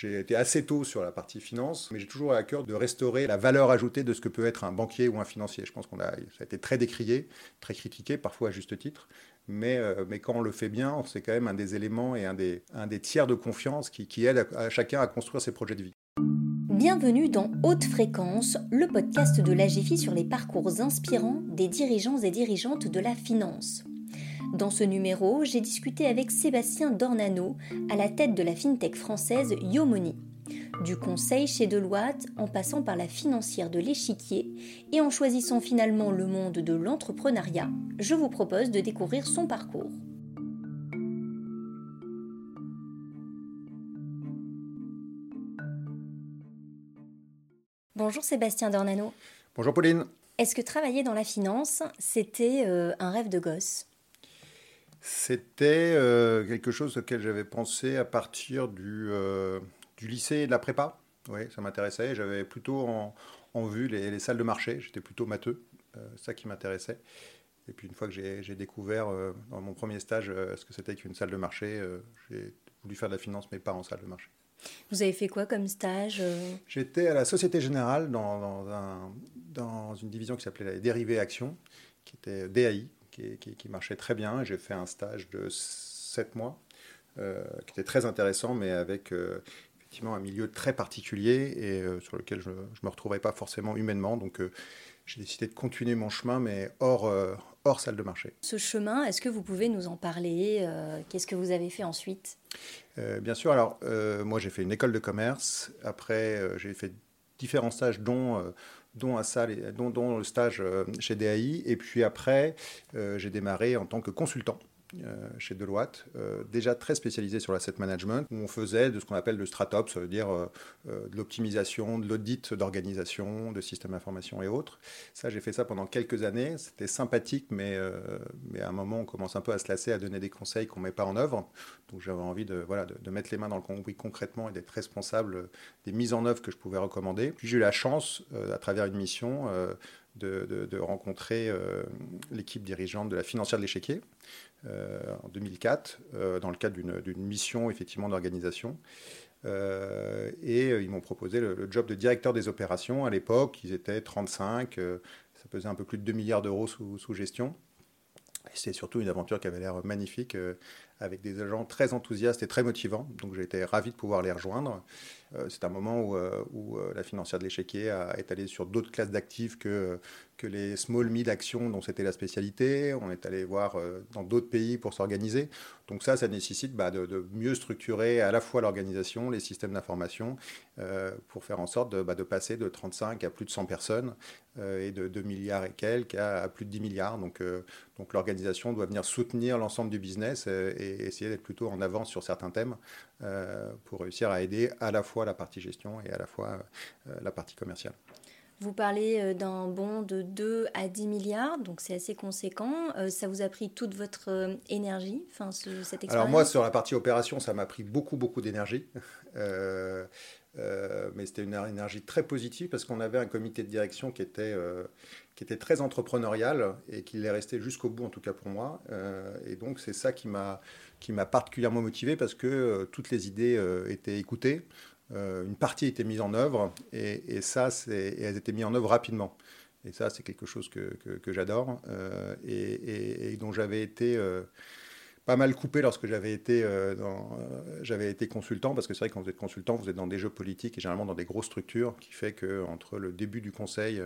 J'ai été assez tôt sur la partie finance, mais j'ai toujours à cœur de restaurer la valeur ajoutée de ce que peut être un banquier ou un financier. Je pense qu'on a, ça a été très décrié, très critiqué, parfois à juste titre. Mais, euh, quand on le fait bien, c'est quand même un des éléments et un des, tiers de confiance qui, qui aide à, chacun à construire ses projets de vie. Bienvenue dans Haute Fréquence, le podcast de l'AGFI sur les parcours inspirants des dirigeants et dirigeantes de la finance. Dans ce numéro, j'ai discuté avec Sébastien Dornano, à la tête de la fintech française Yomoni. Du conseil chez Deloitte, en passant par la financière de l'échiquier et en choisissant finalement le monde de l'entrepreneuriat, je vous propose de découvrir son parcours. Bonjour Sébastien Dornano. Bonjour Pauline. Est-ce que travailler dans la finance, c'était euh, un rêve de gosse? C'était euh, quelque chose auquel j'avais pensé à partir du, euh, du lycée et de la prépa. Oui, ça m'intéressait. J'avais plutôt en, vue les, salles de marché. J'étais plutôt matheux. Euh, ça qui m'intéressait. Et puis une fois que j'ai découvert dans mon premier stage ce que c'était qu'une salle de marché, j'ai voulu faire de la finance, mais pas en salle de marché. Vous avez fait quoi comme stage J'étais à la Société Générale dans, dans, un, dans une division qui s'appelait la dérivée action, qui était DAI, qui, marchait très bien. J'ai fait un stage de 7 mois euh, qui était très intéressant, mais avec euh, effectivement un milieu très particulier et euh, sur lequel je ne me retrouvais pas forcément humainement. Donc j'ai décidé de continuer mon chemin, mais hors, hors salle de marché. Ce chemin, est-ce que vous pouvez nous en parler Qu'est-ce que vous avez fait ensuite? Bien sûr. Alors, moi, j'ai fait une école de commerce. Après, j'ai fait différents stages, dont dont, dont, le stage euh, chez DAI. Et puis après, euh, j'ai démarré en tant que consultant euh, chez Deloitte, euh, déjà très spécialisé sur l'asset management, où on faisait de ce qu'on appelle le stratops, ça veut dire euh, de l'optimisation, de l'audit d'organisation, de systèmes d'information et autres. Ça, j'ai fait ça pendant quelques années. C'était sympathique, mais, mais à un moment, on commence un peu à se lasser, à donner des conseils qu'on ne met pas en œuvre. Donc j'avais envie de, voilà, de, mettre les mains dans le cambouis concrètement et d'être responsable des mises en œuvre que je pouvais recommander. Puis j'ai eu la chance, à travers une mission, de, rencontrer l'équipe dirigeante de la financière de l'échiquier, euh, en 2004 euh, dans le cadre d'une mission effectivement d'organisation. Euh, et ils m'ont proposé le, job de directeur des opérations. À l'époque, ils étaient 35, ça pesait un peu plus de 2 milliards d'euros sous, sous, gestion. C'est surtout une aventure qui avait l'air magnifique, avec des agents très enthousiastes et très motivants. Donc j'ai été ravi de pouvoir les rejoindre. Euh, c'est un moment où, euh, euh, la financière de l'échiquier est allée sur d'autres classes d'actifs que, les small mid actions dont c'était la spécialité. On est allé voir dans d'autres pays pour s'organiser. Donc ça, ça nécessite bah, de, mieux structurer à la fois l'organisation, les systèmes d'information, pour faire en sorte de, bah, passer de 35 à plus de 100 personnes et de 2 milliards et quelques à, plus de 10 milliards. Donc l'organisation doit venir soutenir l'ensemble du business et essayer d'être plutôt en avance sur certains thèmes euh, pour réussir à aider à la fois la partie gestion et à la fois euh, la partie commerciale. Vous parlez euh, d'un bond de 2 à 10 milliards, donc c'est assez conséquent. ça vous a pris toute votre énergie, enfin, cette expérience Alors moi, sur la partie opération, ça m'a pris beaucoup, beaucoup d'énergie. mais c'était une énergie très positive parce qu'on avait un comité de direction qui était, qui était très entrepreneurial et qui est resté jusqu'au bout, en tout cas pour moi. et donc c'est ça qui m'a particulièrement motivé parce que euh, toutes les idées euh, étaient écoutées, euh, une partie était mise en œuvre et, ça, et elles étaient mises en œuvre rapidement. Et ça, c'est quelque chose que, que, j'adore et, dont j'avais été pas mal coupé lorsque j'avais été, j'avais été consultant, parce que c'est vrai que quand vous êtes consultant, vous êtes dans des jeux politiques et généralement dans des grosses structures, qui fait que entre le début du conseil,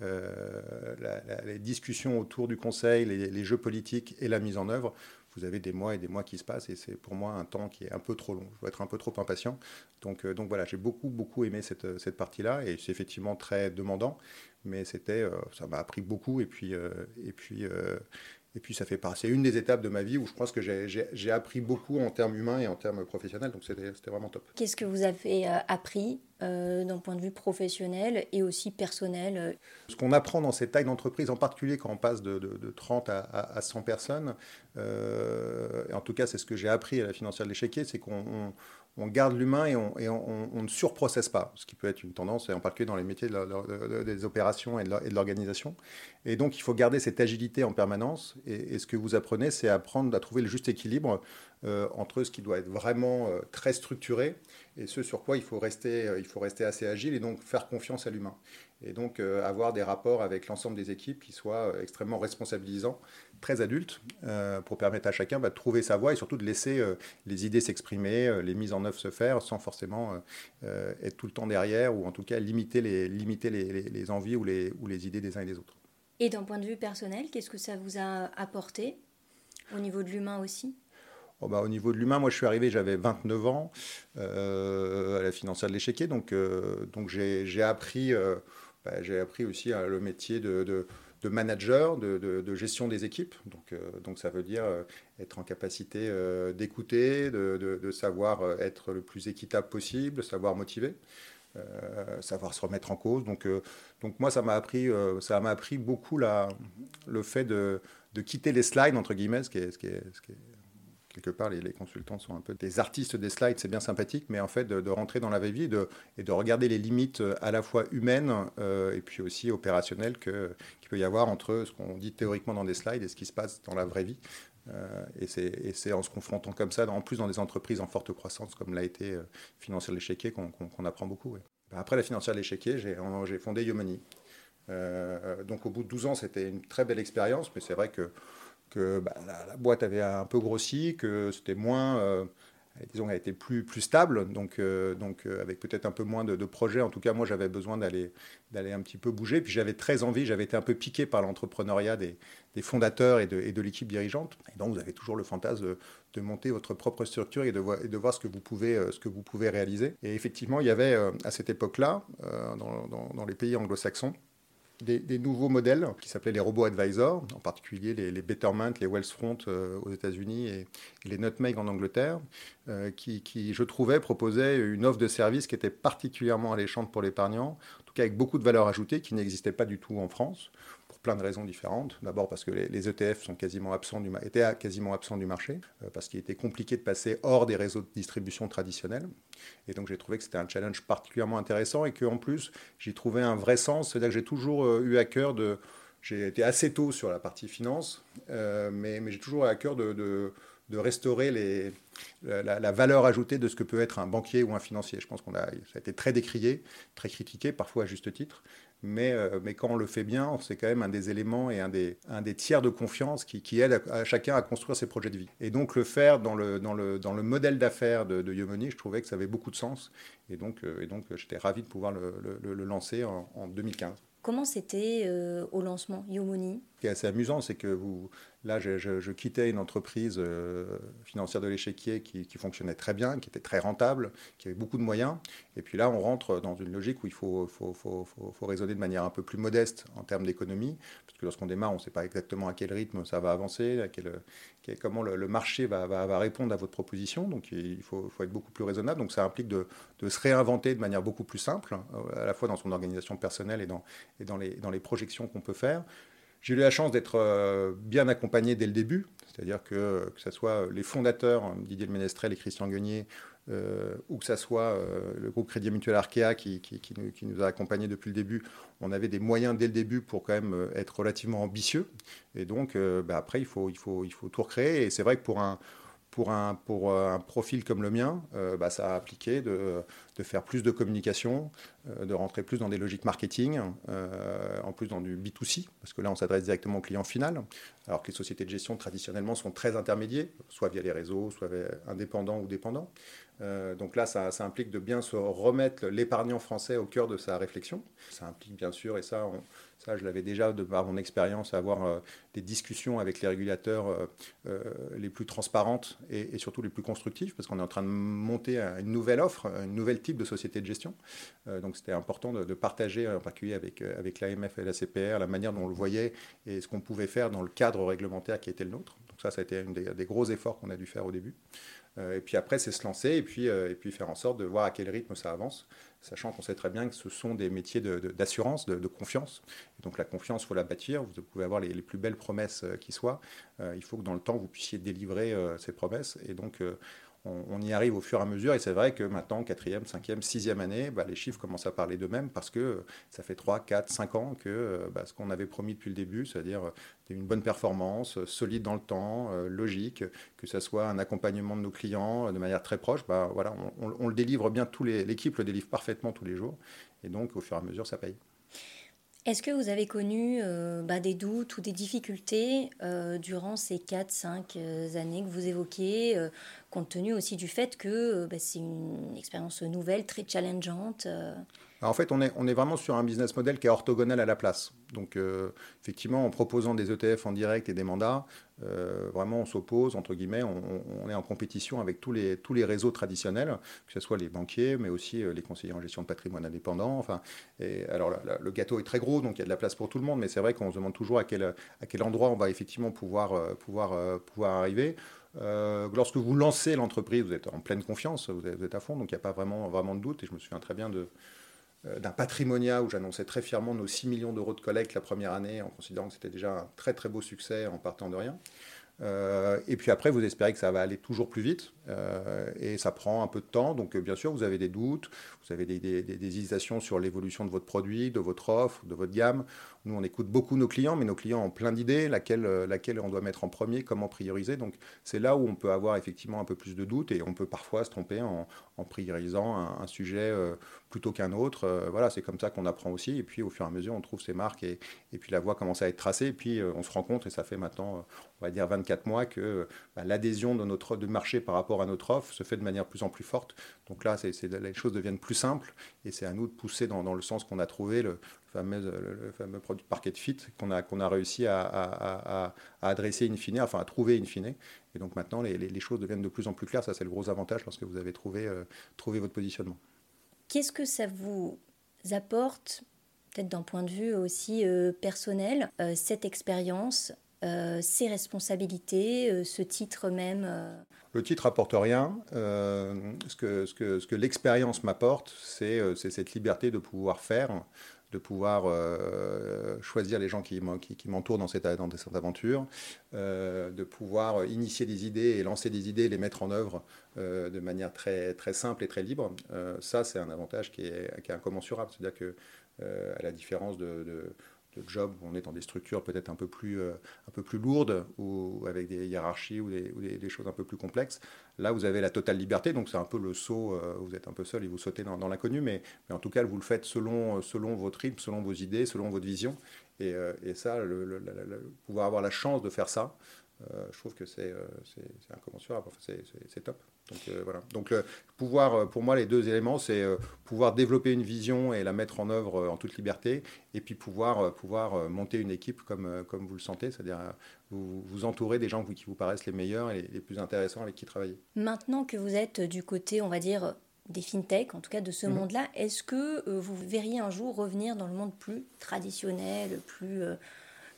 les discussions autour du conseil, les, jeux politiques et la mise en œuvre, vous avez des mois et des mois qui se passent et c'est pour moi un temps qui est un peu trop long. Je dois être un peu trop impatient. Donc, euh, donc voilà, j'ai beaucoup, beaucoup aimé cette, cette partie-là et c'est effectivement très demandant, mais c'était, euh, ça m'a appris beaucoup et puis, euh, et puis, et puis ça fait C'est une des étapes de ma vie où je pense que j'ai appris beaucoup en termes humains et en termes professionnels, donc c'était vraiment top. Qu'est-ce que vous avez appris d'un point de vue professionnel et aussi personnel Ce qu'on apprend dans cette taille d'entreprise, en particulier quand on passe de, de, 30 à, à, 100 personnes, euh, tout cas c'est ce que j'ai appris à la financière de l'échiquier, c'est qu'on on garde l'humain et, on, et ne surprocesse pas, ce qui peut être une tendance, et en particulier dans les métiers des opérations et de l'organisation. Et donc, il faut garder cette agilité en permanence. Et, ce que vous apprenez, c'est apprendre à trouver le juste équilibre euh, entre ce qui doit être vraiment euh, très structuré et ce sur quoi il faut rester, euh, il faut rester assez agile et donc faire confiance à l'humain. Et donc avoir des rapports avec l'ensemble des équipes qui soient extrêmement responsabilisants très adulte euh, pour permettre à chacun bah, de trouver sa voie et surtout de laisser euh, les idées s'exprimer, euh, les mises en œuvre se faire sans forcément être tout le temps derrière ou en tout cas limiter les, envies ou les, ou les idées des uns et des autres. Et d'un point de vue personnel, qu'est-ce que ça vous a apporté au niveau de l'humain aussi? Bah, au niveau de l'humain, moi je suis arrivé, j'avais 29 ans à la financière de l'échiquier, donc, j'ai appris, bah, j'ai appris aussi le métier de manager, de, gestion des équipes. Donc, euh, ça veut dire euh, être en capacité euh, d'écouter, de, savoir être le plus équitable possible, savoir motiver. savoir se remettre en cause. Donc, moi, ça m'a appris, beaucoup le fait de, quitter les slides, entre guillemets, ce qui est quelque part, les, consultants sont un peu des artistes des slides, c'est bien sympathique, mais en fait, de, rentrer dans la vraie vie et de, regarder les limites euh, à la fois humaines euh, et puis aussi opérationnelles qu'il peut y avoir entre ce qu'on dit théoriquement dans des slides et ce qui se passe dans la vraie vie. Euh, et c'est en se confrontant comme ça, en plus dans des entreprises en forte croissance, comme l'a été euh, Financière de l'échiquier, qu'on apprend beaucoup. Bah, après la Financière de l'échiquier, j'ai fondé Yomani. donc au bout de 12 ans, c'était une très belle expérience, mais c'est vrai que que bah, la, boîte avait un peu grossi, que c'était moins, euh, disons, elle était plus, stable, donc, euh, euh, avec peut-être un peu moins de, projets. En tout cas, moi, j'avais besoin d'aller, un petit peu bouger. Puis j'avais très envie, j'avais été un peu piqué par l'entrepreneuriat des, fondateurs et de, l'équipe dirigeante. Et donc, vous avez toujours le fantasme de, monter votre propre structure et de, voir, ce que, vous pouvez, réaliser. Et effectivement, il y avait à cette époque-là, dans les pays anglo-saxons, des, nouveaux modèles qui s'appelaient les robots advisors, en particulier les, Betterment, les Wellsfront euh, aux États-Unis et, les Nutmeg en Angleterre, euh, qui, je trouvais, proposaient une offre de service qui était particulièrement alléchante pour l'épargnant, en tout cas avec beaucoup de valeur ajoutée qui n'existait pas du tout en France plein de raisons différentes. D'abord parce que les, ETF sont quasiment absents du, étaient quasiment absents du marché, euh, parce qu'il était compliqué de passer hors des réseaux de distribution traditionnels. Et donc j'ai trouvé que c'était un challenge particulièrement intéressant et qu'en plus j'y trouvais un vrai sens. C'est-à-dire que j'ai toujours euh, eu à cœur de... J'ai été assez tôt sur la partie finance, euh, mais, j'ai toujours eu à cœur de, de restaurer les, la, la, valeur ajoutée de ce que peut être un banquier ou un financier. Je pense qu'on a, ça a été très décrié, très critiqué, parfois à juste titre mais, euh, mais quand on le fait bien, c'est quand même un des éléments et un des, un des tiers de confiance qui, qui aide à, chacun à construire ses projets de vie. Et donc le faire dans le, dans le, dans le modèle d'affaires de, de Yomoni, je trouvais que ça avait beaucoup de sens. Et donc, euh, et donc j'étais ravi de pouvoir le, le, le lancer en, en 2015. Comment c'était euh, au lancement Yomoni? Ce qui est assez amusant, c'est que vous, là, je, quittais une entreprise euh, financière de l'échiquier qui, fonctionnait très bien, qui était très rentable, qui avait beaucoup de moyens. Et puis là, on rentre dans une logique où il faut, raisonner de manière un peu plus modeste en termes d'économie, parce que lorsqu'on démarre, on ne sait pas exactement à quel rythme ça va avancer, à quel, comment le, marché va, répondre à votre proposition. Donc il faut, être beaucoup plus raisonnable. Donc ça implique de, se réinventer de manière beaucoup plus simple, euh, à la fois dans son organisation personnelle et dans les projections qu'on peut faire. J'ai eu la chance d'être euh, bien accompagné dès le début, c'est-à-dire que, que ce soit les fondateurs, Didier Ménestrel et Christian Guenier, euh, ou que ce soit le groupe Crédit Mutuel Arkea qui, qui, nous, a accompagnés depuis le début, on avait des moyens dès le début pour quand même être relativement ambitieux. Et donc, bah, après, il faut, il, faut, il faut tout recréer. Et c'est vrai que pour un, pour un, pour euh, un profil comme le mien, euh, bah, ça a appliqué de, de, faire plus de communication, euh, de rentrer plus dans des logiques marketing, en plus dans du B2C, parce que là, on s'adresse directement au client final, alors que les sociétés de gestion, traditionnellement, sont très intermédiaires, soit via les réseaux, soit indépendants ou dépendants. donc là, ça, implique de bien se remettre l'épargnant français au cœur de sa réflexion. Ça implique bien sûr, et ça, ça, je l'avais déjà de par mon expérience, avoir euh, des discussions avec les régulateurs euh, euh, les plus transparentes et, surtout les plus constructives, parce qu'on est en train de monter une nouvelle offre, un nouvel type de société de gestion. donc donc c'était important de, partager, en particulier avec, avec l'AMF et la CPR, la manière dont on le voyait et ce qu'on pouvait faire dans le cadre réglementaire qui était le nôtre. Donc ça, ça a été un des, gros efforts qu'on a dû faire au début. et puis après, c'est se lancer et puis, et puis faire en sorte de voir à quel rythme ça avance sachant qu'on sait très bien que ce sont des métiers d'assurance, de, confiance. donc la confiance, il faut la bâtir. Vous pouvez avoir les, plus belles promesses qui soient. il faut que dans le temps, vous puissiez délivrer ces promesses. Et donc, on, y arrive au fur et à mesure. Et c'est vrai que maintenant, quatrième, cinquième, sixième année, bah, les chiffres commencent à parler d'eux-mêmes parce que ça fait 3, 4, 5 ans que euh, bah, ce qu'on avait promis depuis le début, c'est-à-dire euh, une bonne performance, euh, solide dans le temps, logique, que ce soit un accompagnement de nos clients de manière très proche, bah, voilà, on, le délivre bien, l'équipe le délivre parfaitement tous les jours. Et donc, au fur et à mesure, ça paye. Est-ce que vous avez connu euh, bah, des doutes ou des difficultés euh, durant ces 4-5 euh, années que vous évoquez, compte tenu aussi du fait que bah, c'est une expérience nouvelle, très challengeante en fait, on est, vraiment sur un business model qui est orthogonal à la place. Donc, effectivement, en proposant des ETF en direct et des mandats, vraiment, on s'oppose, entre guillemets, on, est en compétition avec tous les, tous les réseaux traditionnels, que ce soit les banquiers, mais aussi les conseillers en gestion de patrimoine indépendant. Enfin, et, alors, le gâteau est très gros, donc il y a de la place pour tout le monde, mais c'est vrai qu'on se demande toujours à quel, à quel endroit on va effectivement pouvoir, pouvoir, pouvoir arriver. lorsque vous lancez l'entreprise, vous êtes en pleine confiance, vous êtes, à fond, donc il n'y a pas vraiment, vraiment de doute. Et je me souviens très bien de, euh, d'un patrimonia où j'annonçais très fièrement nos 6 millions d'euros de collecte la première année en considérant que c'était déjà un très très beau succès en partant de rien. Euh, et puis après, vous espérez que ça va aller toujours plus vite. Euh, et ça prend un peu de temps. Donc, bien sûr, vous avez des doutes, vous avez des, des hésitations sur l'évolution de votre produit, de votre offre, de votre gamme. Nous, on écoute beaucoup nos clients, mais nos clients ont plein d'idées, laquelle, euh, laquelle on doit mettre en premier, comment prioriser. Donc, c'est là où on peut avoir effectivement un peu plus de doutes et on peut parfois se tromper en, en priorisant un, sujet euh, plutôt qu'un autre. Euh, voilà, c'est comme ça qu'on apprend aussi. Et puis, au fur et à mesure, on trouve ses marques et, et puis la voie commence à être tracée. Et puis, on se rend compte, et ça fait maintenant, on va dire 24 mois, que bah, l'adhésion de notre de marché par rapport à notre offre se fait de manière plus en plus forte. Donc là, les choses deviennent plus simples et c'est à nous de pousser dans, le sens qu'on a trouvé le, fameux, produit Parquet Fit qu'on a, réussi à, adresser in fine, enfin à trouver in fine. Et donc maintenant, les, choses deviennent de plus en plus claires. Ça, c'est le gros avantage lorsque vous avez trouvé, euh, votre positionnement. Qu'est-ce que ça vous apporte, peut-être d'un point de vue aussi euh, personnel, euh, cette expérience ses responsabilités, ce titre même Le titre apporte rien. ce que, ce que, ce que l'expérience m'apporte, c'est cette liberté de pouvoir faire de pouvoir euh, choisir les gens qui, m'entourent dans cette, aventure, euh, de pouvoir initier des idées et lancer des idées, les mettre en œuvre euh, de manière très, simple et très libre. ça, c'est un avantage qui est, incommensurable. C'est-à-dire que, à la différence de job où on est dans des structures peut-être un peu plus euh, un peu plus lourdes ou avec des hiérarchies ou des, choses un peu plus complexes. Là, vous avez la totale liberté, donc c'est un peu le saut. Euh, vous êtes un peu seul et vous sautez dans, l'inconnu, mais, en tout cas, vous le faites selon selon votre rythme, selon vos idées, selon votre vision. Et, euh, ça, pouvoir avoir la chance de faire ça, je trouve que c'est incommensurable. c'est top. Donc euh, voilà. Donc pouvoir, euh, pour moi, les deux éléments, c'est euh, pouvoir développer une vision et la mettre en œuvre en toute liberté, et puis pouvoir, pouvoir monter une équipe comme, comme vous le sentez, c'est-à-dire vous, vous entourer des gens qui vous paraissent les meilleurs et les plus intéressants avec qui travailler. Maintenant que vous êtes du côté, on va dire, des fintech, en tout cas de ce mhm. monde-là, est-ce que vous verriez un jour revenir dans le monde plus traditionnel, plus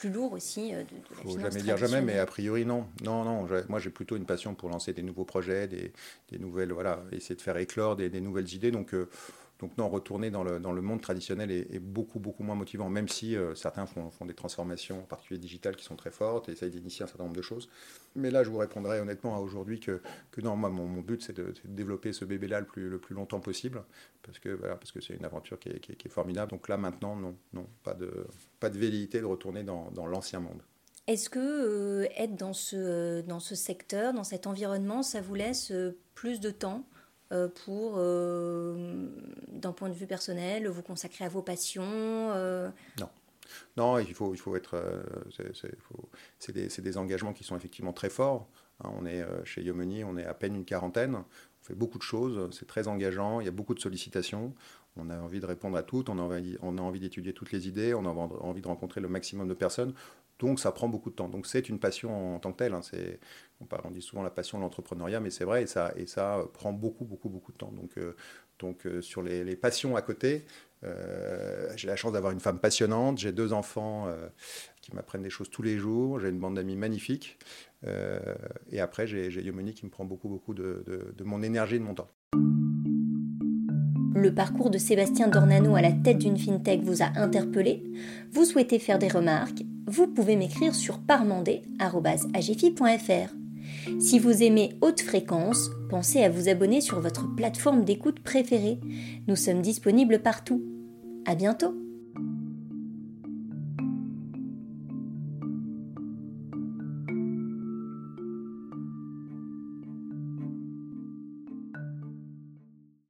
plus lourd aussi euh, de, de la Faut jamais dire jamais, mais a priori non. Non, non. Moi, j'ai plutôt une passion pour lancer des nouveaux projets, des, des nouvelles, voilà, essayer de faire éclore des, des nouvelles idées. Donc, euh, donc non, retourner dans le, dans le monde traditionnel est, beaucoup, beaucoup moins motivant, même si euh, certains font, font, des transformations, en particulier digitales, qui sont très fortes et essayent d'initier un certain nombre de choses. Mais là, je vous répondrai honnêtement à aujourd'hui que, que non, moi, mon, mon but, c'est de, développer ce bébé-là le plus, longtemps possible, parce que voilà, parce que c'est une aventure qui est, formidable. Donc là, maintenant, non, non pas, de, pas de velléité de retourner dans, dans l'ancien monde. Est-ce que euh, être dans ce, dans ce secteur, dans cet environnement, ça vous laisse euh, plus de temps? Pour, euh, d'un point de vue personnel, vous consacrer à vos passions euh Non. Non, il faut, il faut être. c'est des, des, engagements qui sont effectivement très forts. Hein, on est chez Yomoni, on est à peine une quarantaine. On fait beaucoup de choses. C'est très engageant. Il y a beaucoup de sollicitations. On a envie de répondre à toutes. On a envie, d'étudier toutes les idées. On a envie de rencontrer le maximum de personnes donc ça prend beaucoup de temps. Donc c'est une passion en tant que telle. Hein. C'est, on, on dit souvent la passion de l'entrepreneuriat, mais c'est vrai, et ça, et ça prend beaucoup, beaucoup, beaucoup de temps. Donc, donc sur les, passions à côté, j'ai la chance d'avoir une femme passionnante, j'ai deux enfants qui m'apprennent des choses tous les jours, j'ai une bande d'amis magnifique. et après, j'ai, j'ai Yomoni qui me prend beaucoup, beaucoup de, de, de mon énergie et de mon temps le parcours de Sébastien Dornano à la tête d'une fintech vous a interpellé, vous souhaitez faire des remarques, vous pouvez m'écrire sur parmandé.agifi.fr. Si vous aimez haute fréquence, pensez à vous abonner sur votre plateforme d'écoute préférée. Nous sommes disponibles partout. À bientôt!